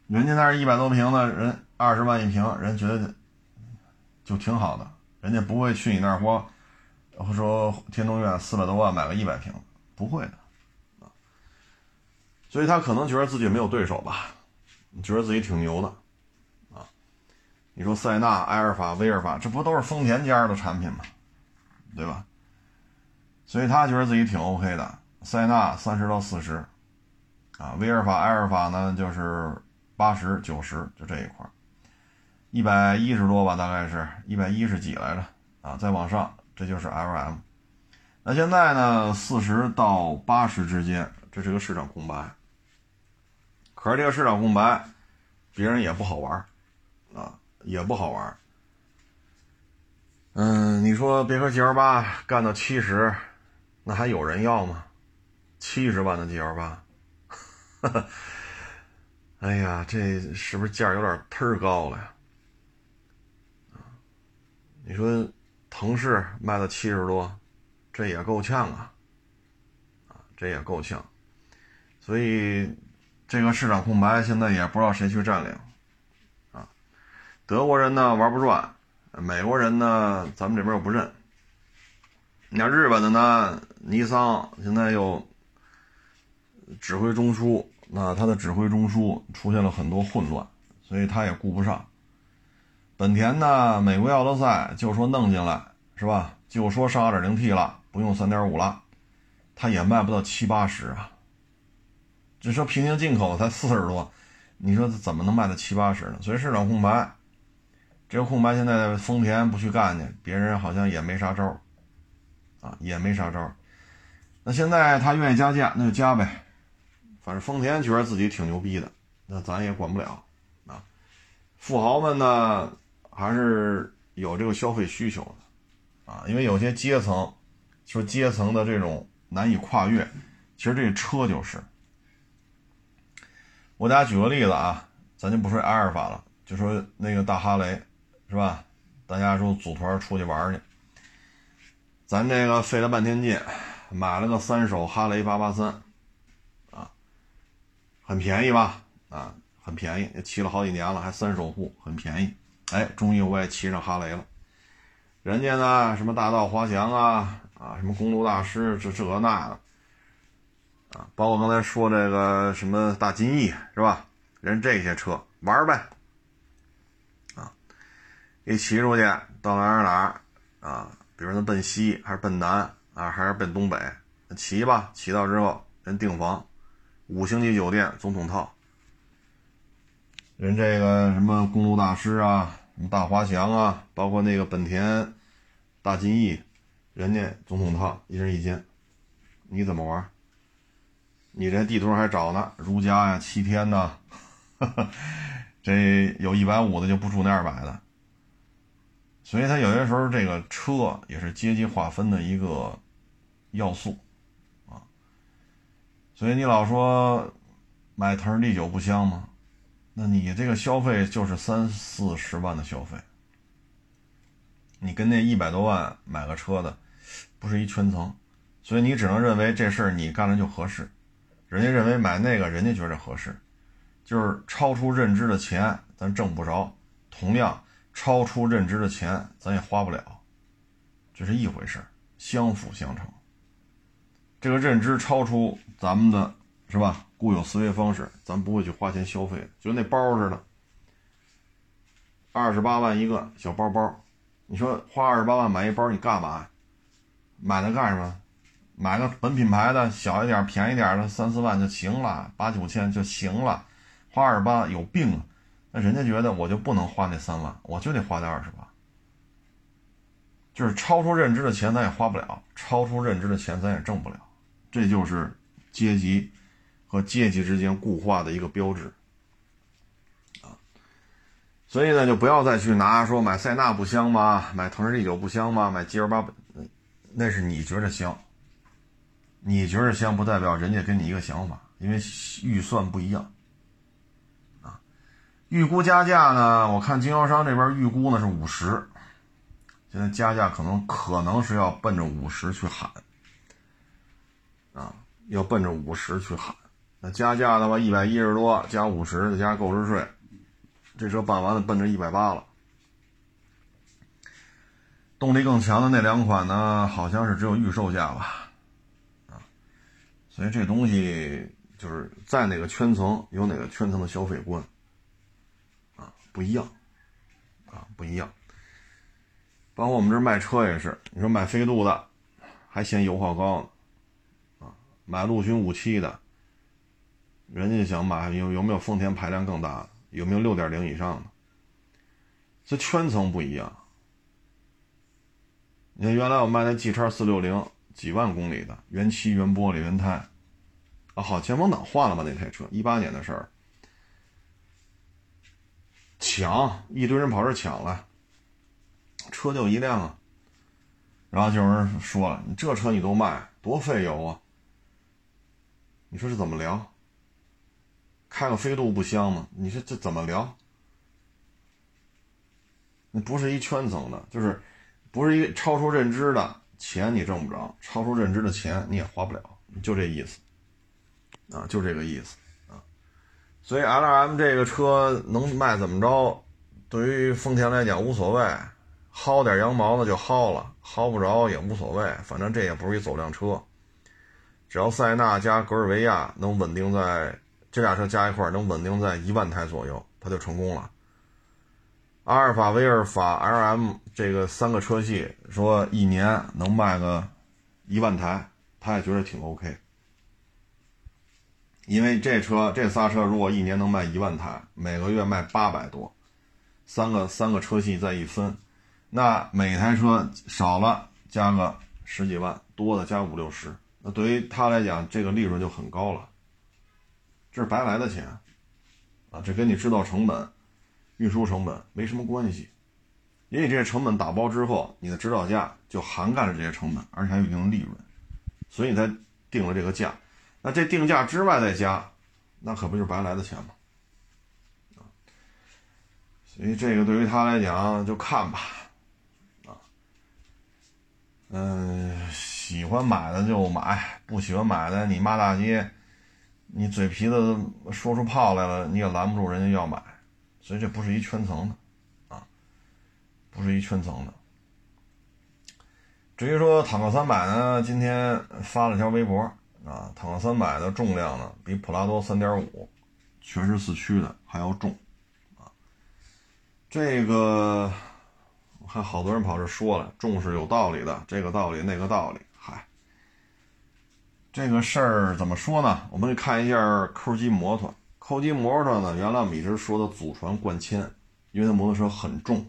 [SPEAKER 1] 人家那儿一百多平的人，二十万一平，人觉得就挺好的，人家不会去你那儿说，说天通苑四百多万买个一百平，不会的。所以他可能觉得自己没有对手吧，觉得自己挺牛的。你说塞纳、埃尔法、威尔法，这不都是丰田家的产品吗？对吧？所以他觉得自己挺 OK 的。塞纳三十到四十，啊，威尔法、埃尔法呢就是。八十九十就这一块一百一十多吧，大概是一百一十几来着啊，再往上这就是 L M。那现在呢，四十到八十之间，这是个市场空白。可是这个市场空白，别人也不好玩啊，也不好玩嗯，你说别克 GL 八干到七十，那还有人要吗？七十万的 GL 八，哈哈。哎呀，这是不是价有点忒高了呀？你说腾势卖到七十多，这也够呛啊！啊，这也够呛。所以这个市场空白，现在也不知道谁去占领。德国人呢玩不转，美国人呢咱们这边又不认。你看日本的呢，尼桑现在又指挥中枢。那他的指挥中枢出现了很多混乱，所以他也顾不上。本田呢，美国奥德赛就说弄进来是吧？就说上 2.0T 了，不用3.5了，他也卖不到七八十啊。这说平行进口才四十多，你说怎么能卖到七八十呢？所以市场空白。这个空白现在丰田不去干去，别人好像也没啥招啊，也没啥招那现在他愿意加价，那就加呗。反正丰田觉得自己挺牛逼的，那咱也管不了啊。富豪们呢，还是有这个消费需求的啊，因为有些阶层，说阶层的这种难以跨越，其实这车就是。我给大家举个例子啊，咱就不说阿尔法了，就说那个大哈雷，是吧？大家说组团出去玩去，咱这个费了半天劲，买了个三手哈雷八八三。啊很便宜吧？啊，很便宜，也骑了好几年了，还三手户，很便宜。哎，终于我也骑上哈雷了。人家呢，什么大道滑翔啊，啊，什么公路大师，这这那的，啊，包括刚才说这个什么大金翼，是吧？人这些车玩呗，一骑出去到哪儿哪儿啊，比如说奔西还是奔南啊，还是奔东北，骑吧，骑到之后人订房。五星级酒店总统套，人这个什么公路大师啊，大华翔啊，包括那个本田大金翼，人家总统套一人一间，你怎么玩？你这地图还找呢？如家呀，七天呐，[LAUGHS] 这有一百五的就不住那二百的，所以他有些时候这个车也是阶级划分的一个要素。啊所以你老说买腾势 D 九不香吗？那你这个消费就是三四十万的消费，你跟那一百多万买个车的不是一圈层，所以你只能认为这事儿你干了就合适，人家认为买那个人家觉着合适，就是超出认知的钱咱挣不着，同样超出认知的钱咱也花不了，这是一回事，相辅相成。这个认知超出咱们的，是吧？固有思维方式，咱不会去花钱消费，就那包似的，二十八万一个小包包，你说花二十八万买一包，你干嘛？买它干什么？买个本品牌的小一点、便宜点的，三四万就行了，八九千就行了。花二十八有病啊！那人家觉得我就不能花那三万，我就得花那二十万，就是超出认知的钱咱也花不了，超出认知的钱咱也挣不了。这就是阶级和阶级之间固化的一个标志啊！所以呢，就不要再去拿说买塞纳不香吗？买腾势 D 九不香吗？买 G L 八，那是你觉着香，你觉着香不代表人家跟你一个想法，因为预算不一样。预估加价呢？我看经销商这边预估呢是五十，现在加价可能可能是要奔着五十去喊，啊，要奔着五十去喊。那加价的话，一百一十多加五十再加购置税。这车办完了，奔着一百八了。动力更强的那两款呢，好像是只有预售价吧，啊，所以这东西就是在哪个圈层有哪个圈层的消费观，不一样，啊，不一样。包括我们这卖车也是，你说买飞度的，还嫌油耗高呢，啊，买陆巡五七的，人家想买有有没有丰田排量更大的？有没有六点零以上的？这圈层不一样。你看，原来我卖那 G 叉四六零几万公里的原漆原玻璃原胎，啊，好，前风挡换了吧？那台车一八年的事儿，抢一堆人跑这抢了，车就一辆啊。然后就有人说了：“你这车你都卖，多费油啊！”你说这怎么聊？开个飞度不香吗？你说这怎么聊？那不是一圈层的，就是不是一个超出认知的钱你挣不着，超出认知的钱你也花不了，就这意思啊，就这个意思。所以 L M 这个车能卖怎么着，对于丰田来讲无所谓，薅点羊毛呢就薅了，薅不着也无所谓，反正这也不是一走量车，只要塞纳加格尔维亚能稳定在。这俩车加一块能稳定在一万台左右，它就成功了。阿尔法、威尔法、LM 这个三个车系，说一年能卖个一万台，他也觉得挺 OK。因为这车这仨车如果一年能卖一万台，每个月卖八百多，三个三个车系再一分，那每台车少了加个十几万，多的加五六十，那对于他来讲，这个利润就很高了。这是白来的钱，啊，这跟你制造成本、运输成本没什么关系，因为这些成本打包之后，你的指导价就涵盖了这些成本，而且还有一定的利润，所以才定了这个价。那这定价之外再加，那可不就是白来的钱吗？所以这个对于他来讲就看吧，啊，嗯，喜欢买的就买，不喜欢买的你骂大街。你嘴皮子说出泡来了，你也拦不住人家要买，所以这不是一圈层的，啊，不是一圈层的。至于说坦克三百呢，今天发了条微博啊，坦克三百的重量呢比普拉多三点五全时四驱的还要重，啊，这个我看好多人跑这说了，重是有道理的，这个道理那个道理。嗨这个事儿怎么说呢？我们看一下 q 机摩托。q 机摩托呢，原来我们一直说的祖传贯铅，因为它摩托车很重。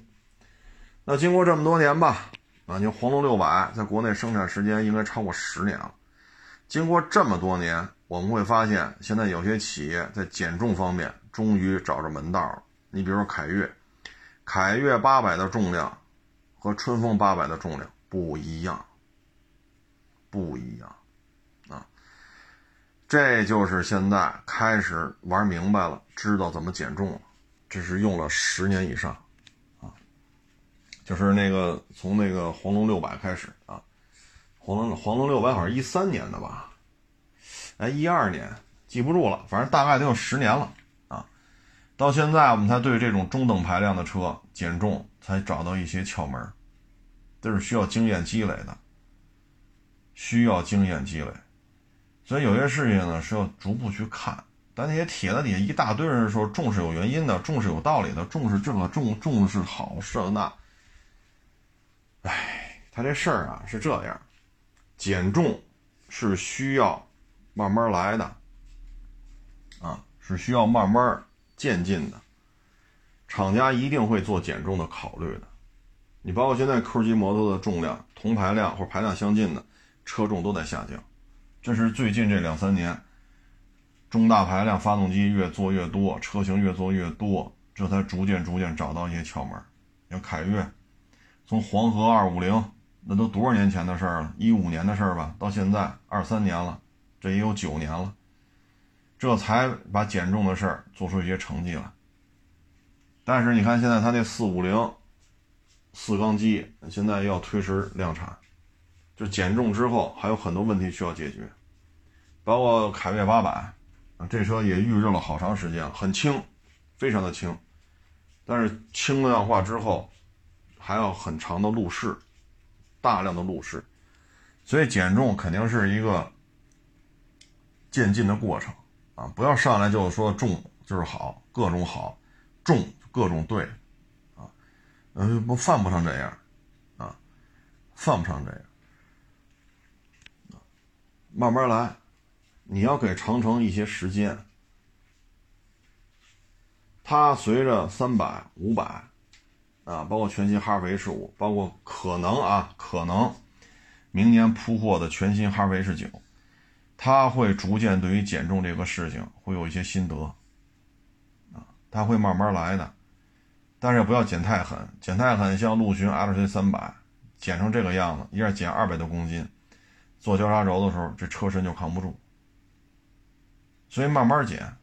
[SPEAKER 1] 那经过这么多年吧，啊，你黄龙六百在国内生产时间应该超过十年了。经过这么多年，我们会发现，现在有些企业在减重方面终于找着门道了。你比如说凯越，凯越八百的重量和春风八百的重量不一样，不一样啊。这就是现在开始玩明白了，知道怎么减重了。这是用了十年以上，啊，就是那个从那个黄龙六百开始啊，黄龙黄龙六百好像一三年的吧，哎，一二年记不住了，反正大概得有十年了啊。到现在我们才对这种中等排量的车减重才找到一些窍门，这是需要经验积累的，需要经验积累。所以有些事情呢是要逐步去看，但那些帖子底下一大堆人说重是有原因的，重是有道理的，重视这个重重视好事那，哎，他这事儿啊是这样，减重是需要慢慢来的，啊，是需要慢慢渐进的，厂家一定会做减重的考虑的，你包括现在 Q 级摩托的重量同排量或排量相近的车重都在下降。这是最近这两三年，中大排量发动机越做越多，车型越做越多，这才逐渐逐渐找到一些窍门。像凯越，从黄河二五零，那都多少年前的事儿了，一五年的事儿吧，到现在二三年了，这也有九年了，这才把减重的事儿做出一些成绩来。但是你看现在他那四五零四缸机现在要推迟量产，就减重之后还有很多问题需要解决，包括凯越八百啊，这车也预热了好长时间了，很轻，非常的轻。但是轻量化之后，还要很长的路试，大量的路试，所以减重肯定是一个渐进的过程啊！不要上来就说重就是好，各种好，重各种对，啊，嗯，不犯不上这样，啊，犯不上这样，慢慢来，你要给长城一些时间。它随着三百、五百，啊，包括全新哈弗 H 五，包括可能啊，可能明年铺货的全新哈弗 H 九，它会逐渐对于减重这个事情会有一些心得，啊，它会慢慢来的，但是也不要减太狠，减太狠，像陆巡 LC 三百减成这个样子，一下减二百多公斤，做交叉轴的时候，这车身就扛不住，所以慢慢减。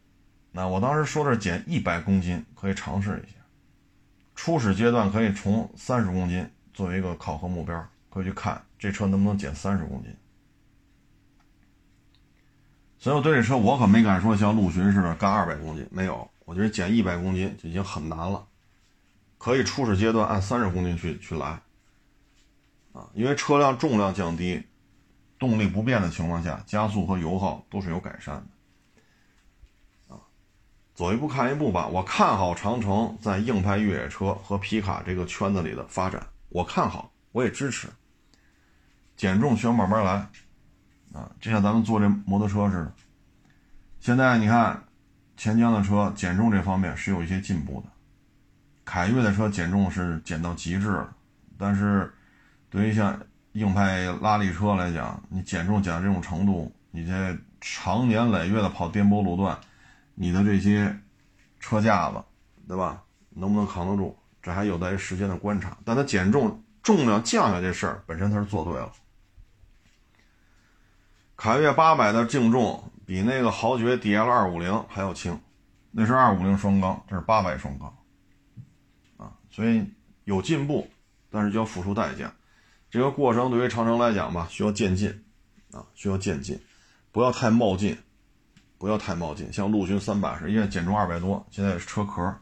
[SPEAKER 1] 那我当时说的是减一百公斤，可以尝试一下。初始阶段可以从三十公斤作为一个考核目标，可以去看这车能不能减三十公斤。所以我对这车我可没敢说像陆巡似的干二百公斤，没有。我觉得减一百公斤就已经很难了，可以初始阶段按三十公斤去去来。啊，因为车辆重量降低，动力不变的情况下，加速和油耗都是有改善的。走一步看一步吧。我看好长城在硬派越野车和皮卡这个圈子里的发展，我看好，我也支持。减重需要慢慢来，啊，就像咱们坐这摩托车似的。现在你看，钱江的车减重这方面是有一些进步的，凯越的车减重是减到极致了。但是，对于像硬派拉力车来讲，你减重减到这种程度，你这长年累月的跑颠簸路段。你的这些车架子，对吧？能不能扛得住？这还有待于时间的观察。但它减重重量降下这事儿本身它是做对了。凯越八百的净重比那个豪爵 DL 二五零还要轻，那是二五零双缸，这是八百双缸，啊，所以有进步，但是就要付出代价。这个过程对于长城来讲吧，需要渐进，啊，需要渐进，不要太冒进。不要太冒进，像陆巡三百是因为减重二百多，现在是车壳，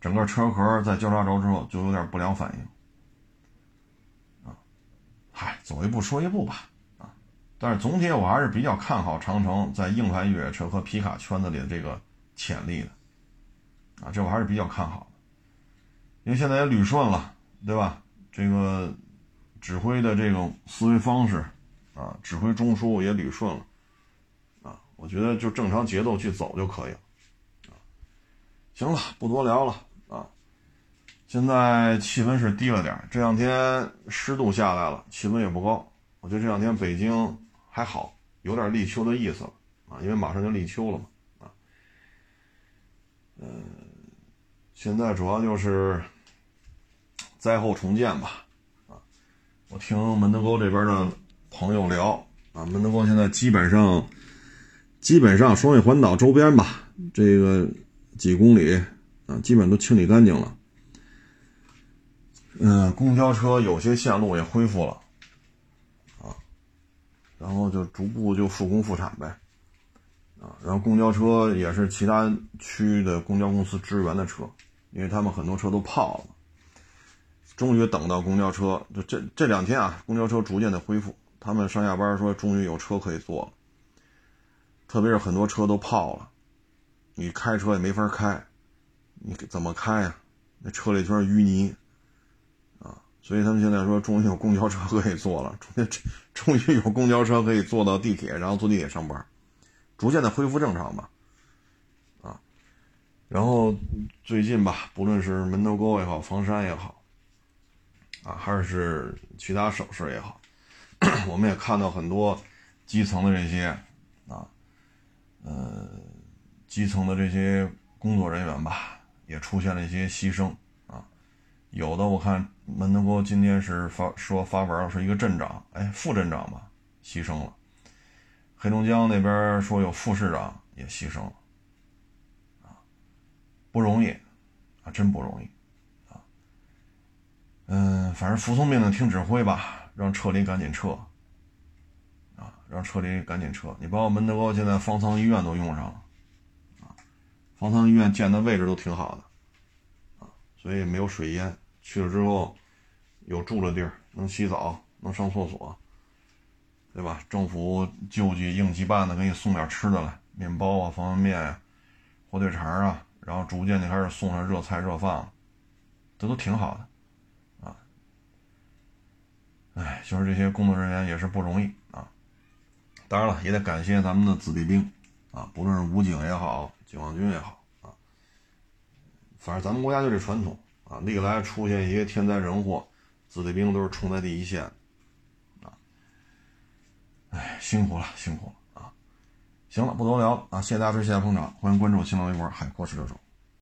[SPEAKER 1] 整个车壳在交叉轴之后就有点不良反应，啊，嗨，走一步说一步吧，啊，但是总体我还是比较看好长城在硬派越野车和皮卡圈子里的这个潜力的，啊，这我还是比较看好的，因为现在也捋顺了，对吧？这个指挥的这种思维方式，啊，指挥中枢也捋顺了。我觉得就正常节奏去走就可以了，行了，不多聊了啊。现在气温是低了点，这两天湿度下来了，气温也不高。我觉得这两天北京还好，有点立秋的意思了啊，因为马上就立秋了嘛，啊，嗯，现在主要就是灾后重建吧，啊，我听门头沟这边的朋友聊啊，门头沟现在基本上。基本上双汇环岛周边吧，这个几公里啊，基本都清理干净了。嗯，公交车有些线路也恢复了，啊，然后就逐步就复工复产呗，啊，然后公交车也是其他区的公交公司支援的车，因为他们很多车都泡了。终于等到公交车，就这这两天啊，公交车逐渐的恢复，他们上下班说终于有车可以坐了。特别是很多车都泡了，你开车也没法开，你怎么开呀？那车里全是淤泥，啊！所以他们现在说，终于有公交车可以坐了，终于 [LAUGHS] 终于有公交车可以坐到地铁，然后坐地铁上班，逐渐的恢复正常吧，啊！然后最近吧，不论是门头沟也好，房山也好，啊，还是其他省市也好，[COUGHS] 我们也看到很多基层的这些，呃，基层的这些工作人员吧，也出现了一些牺牲啊。有的我看门头沟今天是发说发文了，是一个镇长，哎，副镇长吧，牺牲了。黑龙江那边说有副市长也牺牲了，啊，不容易，啊，真不容易，啊，嗯，反正服从命令听指挥吧，让撤离赶紧撤，让撤离赶紧撤。你包括门头沟现在方舱医院都用上了，啊，方舱医院建的位置都挺好的，啊，所以没有水淹，去了之后有住的地儿，能洗澡，能上厕所。对吧？政府救济应急办的，给你送点吃的来，面包啊、方便面呀、火腿肠啊，然后逐渐就开始送上热菜热饭了，这都挺好的，啊，哎，就是这些工作人员也是不容易。当然了，也得感谢咱们的子弟兵啊，不论是武警也好，解放军也好啊，反正咱们国家就这传统啊，历来出现一些天灾人祸，子弟兵都是冲在第一线。啊哎，辛苦了，辛苦了啊！行了，不多聊了啊！谢谢大家支持，谢谢捧场，欢迎关注新浪微博“海阔试车手”。